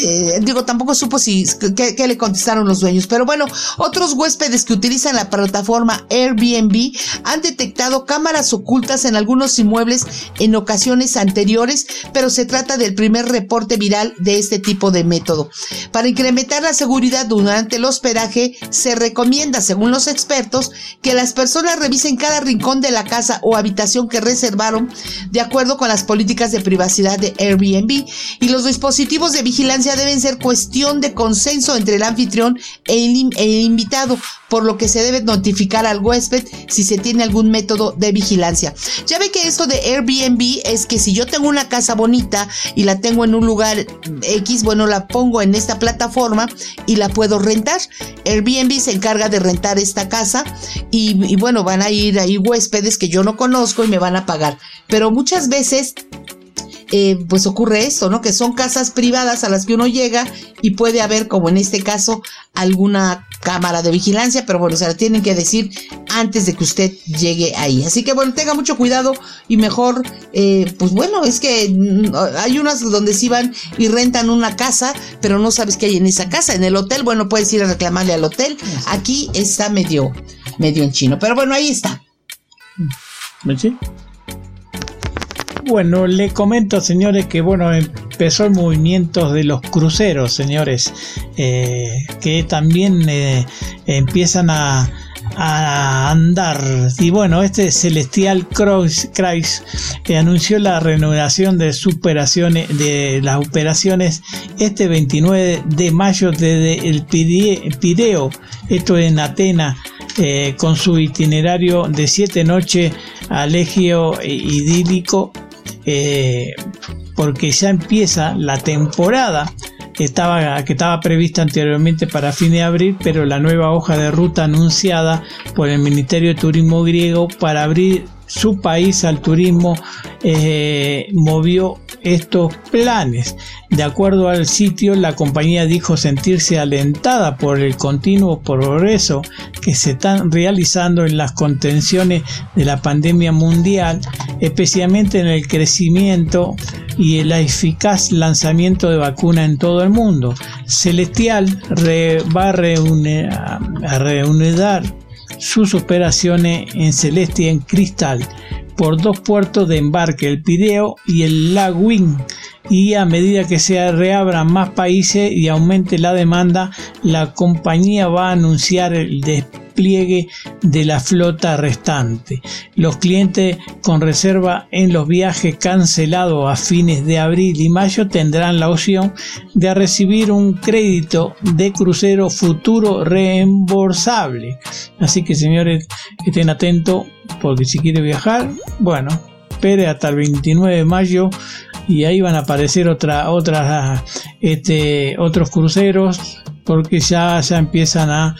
eh, digo, tampoco supo si qué, le contestaron los dueños. Pero bueno, otros huéspedes que utilizan la plataforma Airbnb han detectado cámaras ocultas en algunos inmuebles en ocasiones anteriores, pero se trata del primer reporte viral de este tipo de método. Para incrementar la seguridad durante el hospedaje, se recomienda, según los expertos, que las personas revisen cada rincón de la casa o habitación que reservaron de acuerdo con las políticas de privacidad de Airbnb. Y los dispositivos de vigilancia deben ser cuestión de consenso entre el anfitrión e el, e invitado, por lo que se debe notificar al huésped si se tiene algún método de vigilancia. Ya ve que esto de Airbnb es que si yo tengo una casa bonita y la tengo en un lugar X, bueno, la pongo en esta plataforma y la puedo rentar. Airbnb se encarga de rentar esta casa y, bueno, van a ir ahí huéspedes que yo no conozco y me van a pagar. Pero muchas veces eh, pues ocurre esto, ¿no? Que son casas privadas a las que uno llega y puede haber, como en este caso, alguna cámara de vigilancia, pero bueno, se la tienen que decir antes de que usted llegue ahí. Así que bueno, tenga mucho cuidado y mejor, eh, pues bueno, es que mm, hay unas donde sí van y rentan una casa, pero no sabes qué hay en esa casa. En el hotel, bueno, puedes ir a reclamarle al hotel. Aquí está medio, medio en chino, pero bueno, ahí está. Bueno, le comento, señores, que bueno, empezó el movimiento de los cruceros, señores, eh, que también eh, empiezan a, andar. Y bueno, este Celestial Cross que anunció la renovación de, superaciones, de las operaciones este 29 de mayo desde el Pideo, esto en Atenas eh, con su itinerario de siete noches alegio idílico, eh, porque ya empieza la temporada estaba, que estaba prevista anteriormente para fin de abril, pero la nueva hoja de ruta anunciada por el Ministerio de Turismo griego para abrir su país al turismo eh, movió estos planes. De acuerdo al sitio, la compañía dijo sentirse alentada por el continuo progreso que se están realizando en las contenciones de la pandemia mundial, especialmente en el crecimiento y el eficaz lanzamiento de vacuna en todo el mundo. Celestial va a reunir, a reunir sus operaciones en Celeste y en Cristal por dos puertos de embarque, el Pireo y el Lagwin. Y a medida que se reabran más países y aumente la demanda, la compañía va a anunciar el despliegue de la flota restante. Los clientes con reserva en los viajes cancelados a fines de abril y mayo tendrán la opción de recibir un crédito de crucero futuro reembolsable. Así que señores, estén atentos porque si quiere viajar, bueno, espere hasta el 29 de mayo y ahí van a aparecer otra, otras, este, otros cruceros porque ya, ya empiezan a,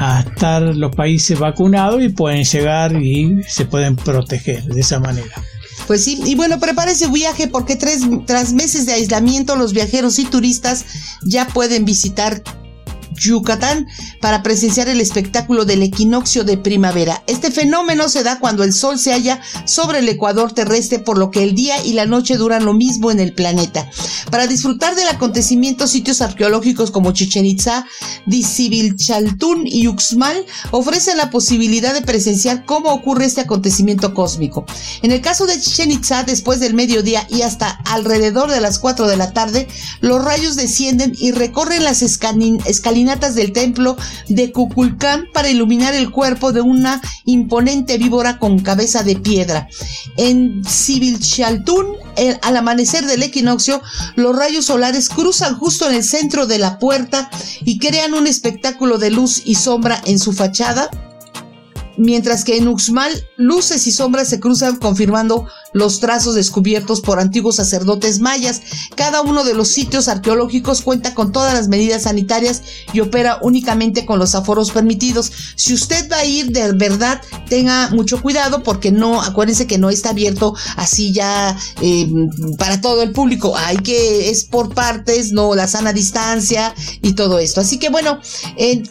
a estar los países vacunados y pueden llegar y se pueden proteger de esa manera. Pues sí, y bueno, prepárese viaje porque tres, tras meses de aislamiento los viajeros y turistas ya pueden visitar Yucatán para presenciar el espectáculo del equinoccio de primavera. Este fenómeno se da cuando el Sol se halla sobre el ecuador terrestre, por lo que el día y la noche duran lo mismo en el planeta. Para disfrutar del acontecimiento, sitios arqueológicos como Chichen Itza, Chaltún y Uxmal ofrecen la posibilidad de presenciar cómo ocurre este acontecimiento cósmico. En el caso de Chichen Itza, después del mediodía y hasta alrededor de las 4 de la tarde, los rayos descienden y recorren las del templo de Cuculcán para iluminar el cuerpo de una imponente víbora con cabeza de piedra. En Sibilchaltún, al amanecer del equinoccio, los rayos solares cruzan justo en el centro de la puerta y crean un espectáculo de luz y sombra en su fachada mientras que en Uxmal luces y sombras se cruzan confirmando los trazos descubiertos por antiguos sacerdotes mayas. Cada uno de los sitios arqueológicos cuenta con todas las medidas sanitarias y opera únicamente con los aforos permitidos. Si usted va a ir de verdad, tenga mucho cuidado porque no, acuérdense que no está abierto así ya eh, para todo el público. Hay que, es por partes, no la sana distancia y todo esto. Así que bueno,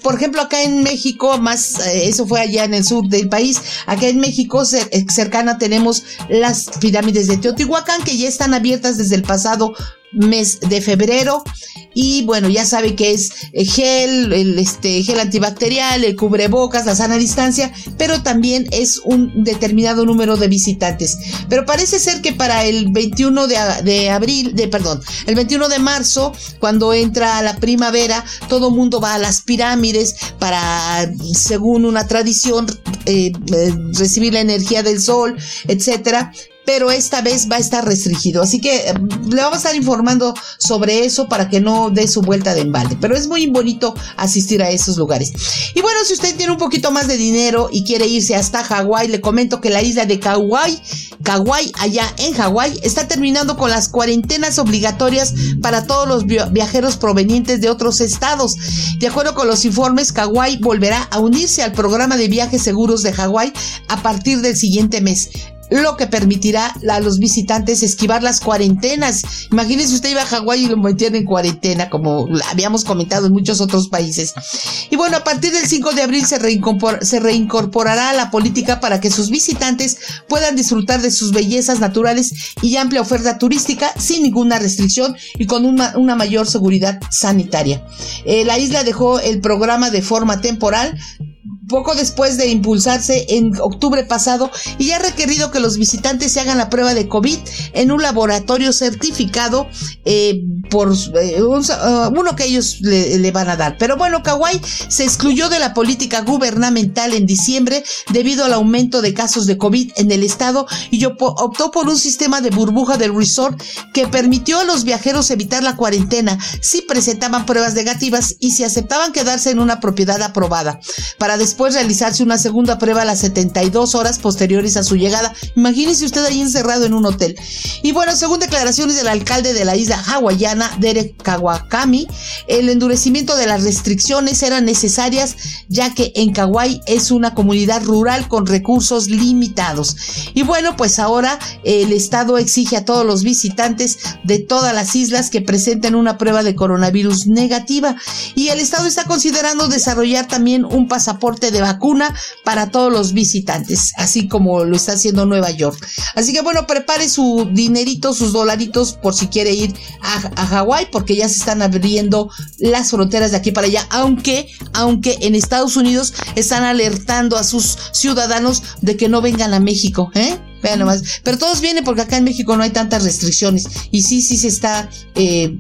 por ejemplo acá en México, más, eh, eso fue allá en el sur del país, acá en México eh, cercana tenemos las pirámides de Teotihuacán que ya están abiertas desde el pasado mes de febrero y bueno ya sabe que es eh, gel el este gel antibacterial el cubrebocas la sana distancia pero también es un determinado número de visitantes pero parece ser que para el 21 de, abril de perdón el 21 de marzo cuando entra la primavera todo mundo va a las pirámides para según una tradición eh, eh, recibir la energía del sol etcétera pero esta vez va a estar restringido. Así que le vamos a estar informando sobre eso para que no dé su vuelta de embalde. Pero es muy bonito asistir a esos lugares. Y bueno, si usted tiene un poquito más de dinero y quiere irse hasta Hawái, le comento que la isla de Kauai, Kauai, allá en Hawái, está terminando con las cuarentenas obligatorias para todos los viajeros provenientes de otros estados. De acuerdo con los informes, Kauai volverá a unirse al programa de viajes seguros de Hawái a partir del siguiente mes lo que permitirá a los visitantes esquivar las cuarentenas. Imagínese usted iba a Hawái y lo metían en cuarentena, como habíamos comentado en muchos otros países. Y bueno, a partir del 5 de abril se, reincorporará a la política para que sus visitantes puedan disfrutar de sus bellezas naturales y amplia oferta turística sin ninguna restricción y con una, una mayor seguridad sanitaria. Eh, la isla dejó el programa de forma temporal poco después de impulsarse en octubre pasado y ha requerido que los visitantes se hagan la prueba de COVID en un laboratorio certificado eh, por eh, uh, uno que ellos le, van a dar. Pero bueno, Kauai se excluyó de la política gubernamental en diciembre debido al aumento de casos de COVID en el estado y optó por un sistema de burbuja del resort que permitió a los viajeros evitar la cuarentena si presentaban pruebas negativas y si aceptaban quedarse en una propiedad aprobada. Para después realizarse una segunda prueba a las 72 horas posteriores a su llegada. Imagínese usted ahí encerrado en un hotel. Y bueno, según declaraciones del alcalde de la isla hawaiana, Derek Kawakami, el endurecimiento de las restricciones eran necesarias ya que en Kauai es una comunidad rural con recursos limitados. Y bueno, pues ahora el Estado exige a todos los visitantes de todas las islas que presenten una prueba de coronavirus negativa. Y el Estado está considerando desarrollar también un pasaporte de vacuna para todos los visitantes, así como lo está haciendo Nueva York. Así que bueno, prepare su dinerito, sus dolaritos por si quiere ir a, a Hawái, porque ya se están abriendo las fronteras de aquí para allá, aunque, aunque en Estados Unidos están alertando a sus ciudadanos de que no vengan a México, ¿eh? Vean nomás. Pero todos vienen porque acá en México no hay tantas restricciones. Y sí, sí está, eh,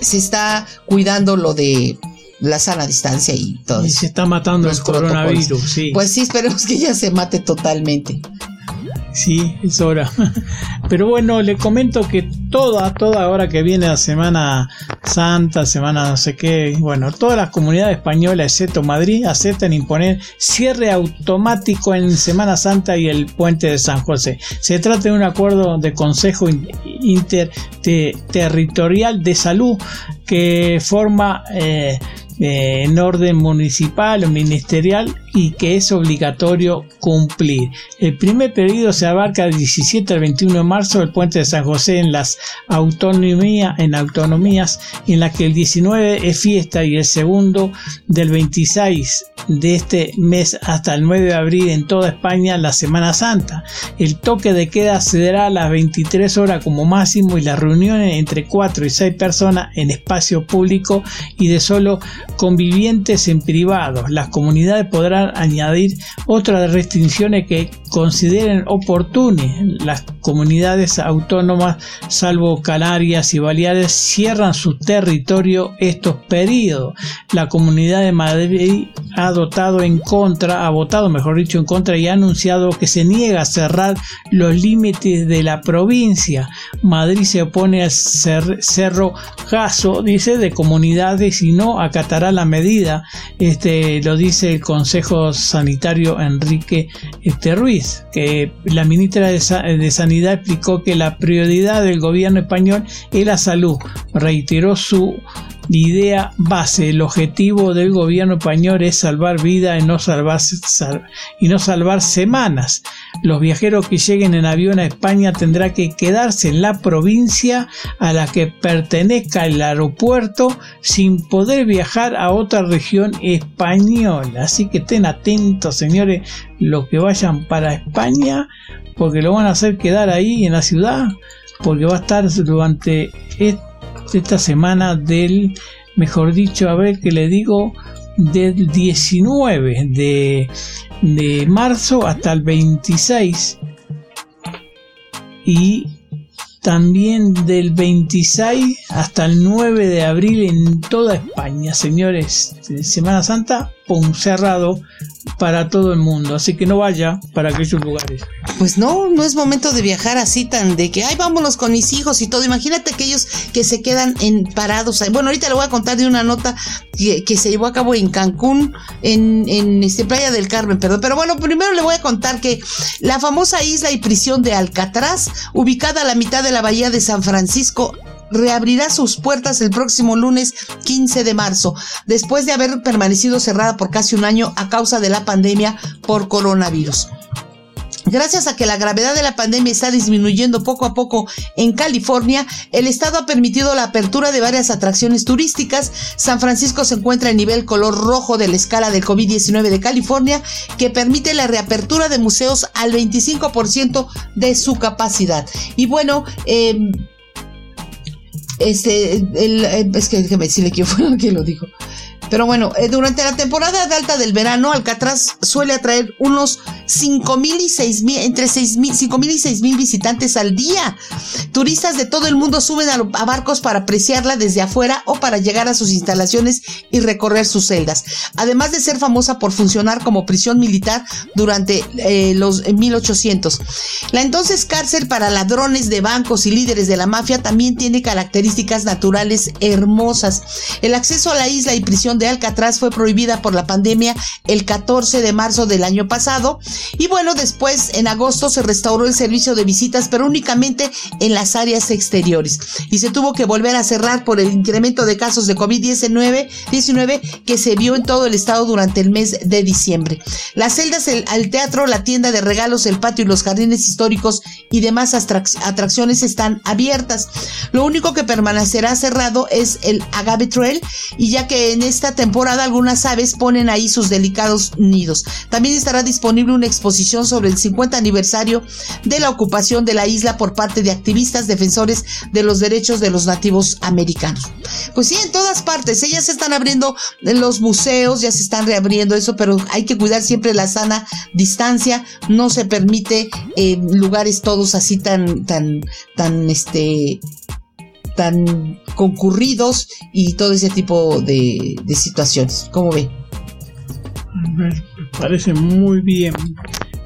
se está cuidando lo de la sana distancia y todo. Y se está matando el coronavirus, sí. Pues sí, esperemos que ya se mate totalmente. Sí, es hora. (laughs) Pero bueno, le comento que toda, toda hora que viene la Semana Santa, Semana no sé qué, bueno, todas las comunidades españolas, excepto Madrid, aceptan imponer cierre automático en Semana Santa y el puente de San José. Se trata de un acuerdo de Consejo Interterritorial de Salud que forma eh, eh, en orden municipal o ministerial y que es obligatorio cumplir. El primer periodo se abarca del 17 al 21 de marzo del puente de San José en las autonomía, en autonomías en la que el 19 es fiesta y el segundo del 26 de este mes hasta el 9 de abril en toda España la Semana Santa. El toque de queda se dará a las 23 horas como máximo y las reuniones entre 4 y 6 personas en espacio público y de solo convivientes en privado. Las comunidades podrán añadir otras restricciones que consideren oportunas. Las comunidades autónomas, salvo Canarias y Baleares, cierran su territorio estos periodos. La comunidad de Madrid ha dotado en contra, ha votado mejor dicho en contra y ha anunciado que se niega a cerrar los límites de la provincia. Madrid se opone al cerro Jaso, dice, de comunidades y no acatará la medida. Este lo dice el Consejo Sanitario Enrique este, Ruiz, que la ministra de, de Sanidad explicó que la prioridad del gobierno español es la salud. Reiteró su idea base, el objetivo del gobierno español es salvar vidas y no salvar, y no salvar semanas. Los viajeros que lleguen en avión a España tendrán que quedarse en la provincia a la que pertenezca el aeropuerto sin poder viajar a otra región española. Así que estén atentos, señores, los que vayan para España, porque lo van a hacer quedar ahí en la ciudad, porque va a estar durante esta semana del, mejor dicho, a ver que le digo, del 19 de, de marzo hasta el 26 y también del 26 hasta el 9 de abril en toda España, señores. Semana Santa, pum, cerrado para todo el mundo, así que no vaya para aquellos lugares. Pues no, no es momento de viajar así tan de que, ay, vámonos con mis hijos y todo. Imagínate aquellos que se quedan en parados. Bueno, ahorita le voy a contar de una nota que, se llevó a cabo en Cancún, en, en este, Playa del Carmen, perdón. Pero bueno, primero le voy a contar que la famosa isla y prisión de Alcatraz, ubicada a la mitad de la bahía de San Francisco, reabrirá sus puertas el próximo lunes 15 de marzo, después de haber permanecido cerrada por casi un año a causa de la pandemia por coronavirus. Gracias a que la gravedad de la pandemia está disminuyendo poco a poco en California, el estado ha permitido la apertura de varias atracciones turísticas. San Francisco se encuentra en nivel color rojo de la escala del COVID-19 de California, que permite la reapertura de museos al 25% de su capacidad. Y bueno, eh, este, el, eh, es que déjeme decirle quién fue el que lo dijo. Pero bueno, eh, durante la temporada de alta del verano, Alcatraz suele atraer unos cinco mil y seis mil, entre seis mil, cinco mil y seis mil visitantes al día. Turistas de todo el mundo suben a, a barcos para apreciarla desde afuera o para llegar a sus instalaciones y recorrer sus celdas. Además de ser famosa por funcionar como prisión militar durante eh, los 1800. La entonces cárcel para ladrones de bancos y líderes de la mafia también tiene características naturales hermosas. El acceso a la isla y prisión de Alcatraz fue prohibida por la pandemia el 14 de marzo del año pasado y bueno, después en agosto se restauró el servicio de visitas pero únicamente en las áreas exteriores y se tuvo que volver a cerrar por el incremento de casos de COVID-19 19 que se vio en todo el estado durante el mes de diciembre. Las celdas, el, teatro, la tienda de regalos, el patio y los jardines históricos y demás atracciones están abiertas. Lo único que permanecerá cerrado es el Agave Trail y ya que en esta temporada algunas aves ponen ahí sus delicados nidos. También estará disponible una exposición sobre el 50 aniversario de la ocupación de la isla por parte de activistas defensores de los derechos de los nativos americanos. Pues sí, en todas partes, ellas están abriendo los museos, ya se están reabriendo eso, pero hay que cuidar siempre la sana distancia, no se permite eh, lugares todos así tan, tan, tan, este, tan concurridos y todo ese tipo de, de situaciones. ¿Cómo ve? Me parece muy bien.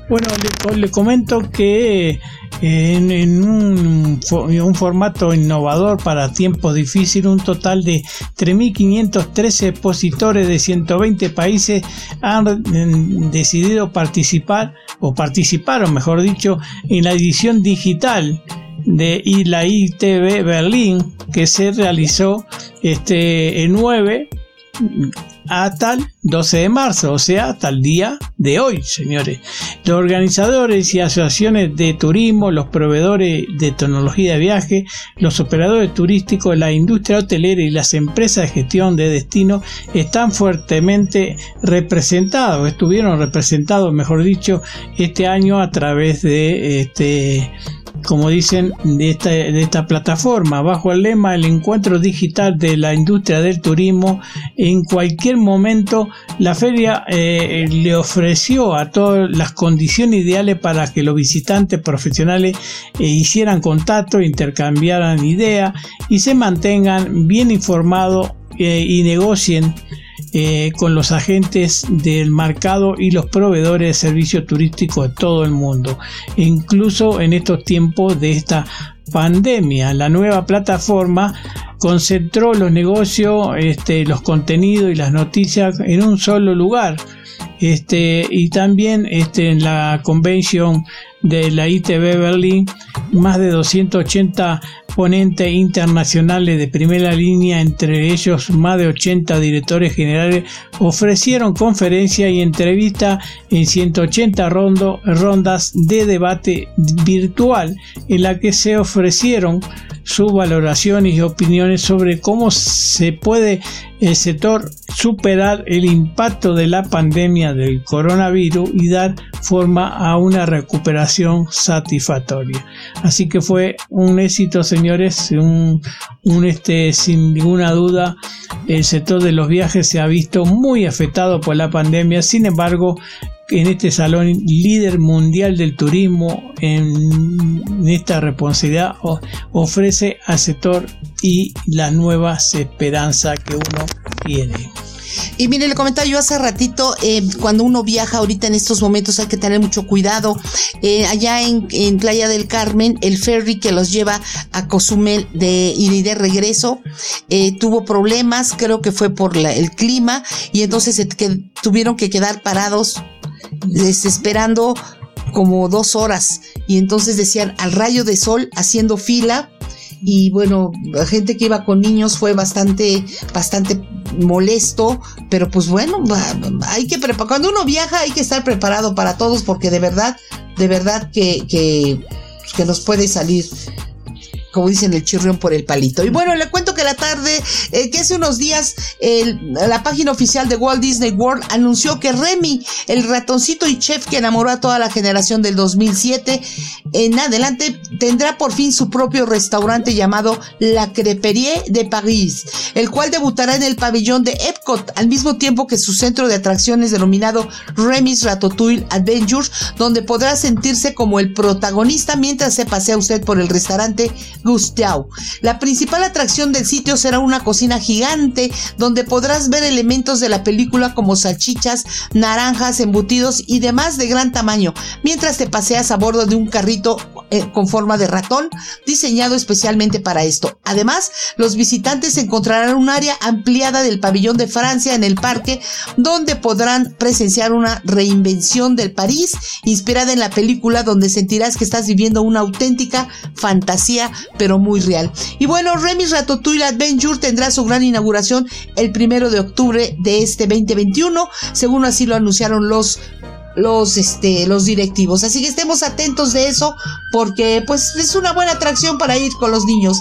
Bueno, le, comento que en, un, un, formato innovador para tiempos difíciles, un total de 3.513 expositores de 120 países han mm, decidido participar, o participaron, mejor dicho, en la edición digital de la ITV Berlín que se realizó este, el 9 hasta el 12 de marzo, o sea, hasta el día de hoy, señores. Los organizadores y asociaciones de turismo, los proveedores de tecnología de viaje, los operadores turísticos, la industria hotelera y las empresas de gestión de destino están fuertemente representados, estuvieron representados, mejor dicho, este año a través de este como dicen, de esta, plataforma, bajo el lema El encuentro digital de la industria del turismo. En cualquier momento, la feria eh, le ofreció a todas las condiciones ideales para que los visitantes profesionales eh, hicieran contacto, intercambiaran ideas y se mantengan bien informados eh, y negocien eh, con los agentes del mercado y los proveedores de servicios turísticos de todo el mundo, incluso en estos tiempos de esta pandemia. La nueva plataforma concentró los negocios, este, los contenidos y las noticias en un solo lugar. Este, y también este, en la convención de la ITV Berlín, más de 280 ponentes internacionales de primera línea, entre ellos más de 80 directores generales, ofrecieron conferencias y entrevistas en 180 rondas de debate virtual en la que se ofrecieron sus valoraciones y opiniones sobre cómo se puede el sector superar el impacto de la pandemia del coronavirus y dar forma a una recuperación satisfactoria. Así que fue un éxito, señores, un, este, sin ninguna duda, el sector de los viajes se ha visto muy afectado por la pandemia. Sin embargo, en este salón líder mundial del turismo en esta responsabilidad ofrece al sector y las nuevas esperanzas que uno tiene. Y mire, le comentaba yo hace ratito, eh, cuando uno viaja ahorita en estos momentos hay que tener mucho cuidado. Eh, allá en, Playa del Carmen, el ferry que los lleva a Cozumel de, y de regreso eh, tuvo problemas, creo que fue por el clima, y entonces se, tuvieron que quedar parados desesperando como dos horas. Y entonces decían al rayo de sol haciendo fila y bueno, la gente que iba con niños fue bastante, bastante molesto, pero pues bueno, hay que preparar, cuando uno viaja hay que estar preparado para todos porque de verdad, de verdad que, que, que nos puede salir como dicen, el chirrión por el palito. Y bueno, le cuento que la tarde, eh, que hace unos días, la página oficial de Walt Disney World anunció que Remy, el ratoncito y chef que enamoró a toda la generación del 2007, en adelante tendrá por fin su propio restaurante llamado La Creperie de París, el cual debutará en el pabellón de Epcot al mismo tiempo que su centro de atracciones denominado Remy's Ratatouille Adventures, donde podrá sentirse como el protagonista mientras se pasea usted por el restaurante La principal atracción del sitio será una cocina gigante donde podrás ver elementos de la película como salchichas, naranjas, embutidos y demás de gran tamaño, mientras te paseas a bordo de un carrito eh, con forma de ratón diseñado especialmente para esto. Además, los visitantes encontrarán un área ampliada del pabellón de Francia en el parque donde podrán presenciar una reinvención del París inspirada en la película donde sentirás que estás viviendo una auténtica fantasía pero muy real. Y bueno, Remy's Ratatouille Adventure tendrá su gran inauguración el primero de octubre de este 2021, según así lo anunciaron los los, este, los directivos. Así que estemos atentos de eso porque pues es una buena atracción para ir con los niños.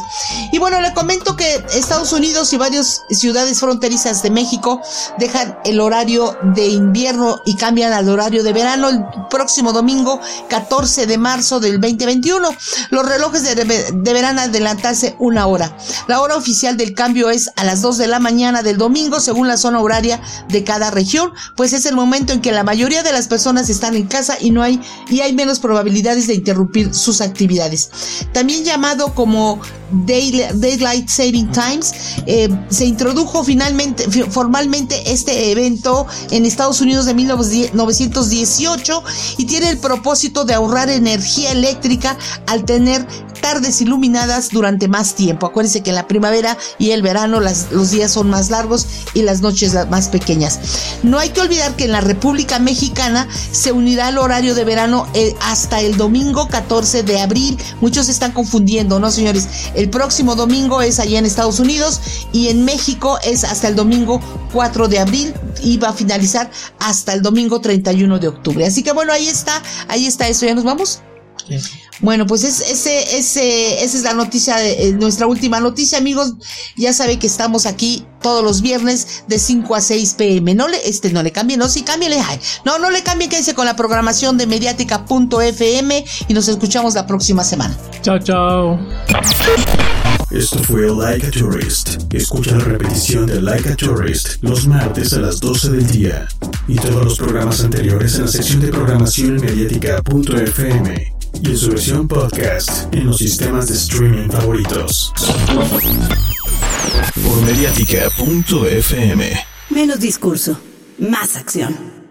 Y bueno, le comento que Estados Unidos y varias ciudades fronterizas de México dejan el horario de invierno y cambian al horario de verano el próximo domingo 14 de marzo del 2021. Los relojes deberán adelantarse una hora. La hora oficial del cambio es a las 2 de la mañana del domingo según la zona horaria de cada región, pues es el momento en que la mayoría de las personas están en casa y no hay y hay menos probabilidades de interrumpir sus actividades. También llamado como Daylight Saving Times, eh, se introdujo finalmente formalmente este evento en Estados Unidos de 1918 y tiene el propósito de ahorrar energía eléctrica al tener tardes iluminadas durante más tiempo. Acuérdense que en la primavera y el verano los días son más largos y las noches más pequeñas. No hay que olvidar que en la República Mexicana se unirá el horario de verano eh, hasta el domingo 14 de abril. Muchos se están confundiendo, ¿no, señores? El próximo domingo es allá en Estados Unidos y en México es hasta el domingo 4 de abril y va a finalizar hasta el domingo 31 de octubre. Así que bueno, ahí está, ahí está eso. ¿Ya nos vamos? Bueno, pues es, ese, ese, esa es la noticia, de, eh, nuestra última noticia, amigos. Ya sabe que estamos aquí todos los viernes de 5 a 6 pm. No le, este, no le cambie, no, sí, cámbiale. Ay, no, no le cambie, quédese con la programación de mediática.fm y nos escuchamos la próxima semana. Chao, chao. Esto fue Like a Tourist. Escucha la repetición de Like a Tourist los martes a las 12 del día y todos los programas anteriores en la sección de programación en mediática.fm y en su versión podcast en los sistemas de streaming favoritos. Por mediática.fm. Menos discurso, más acción.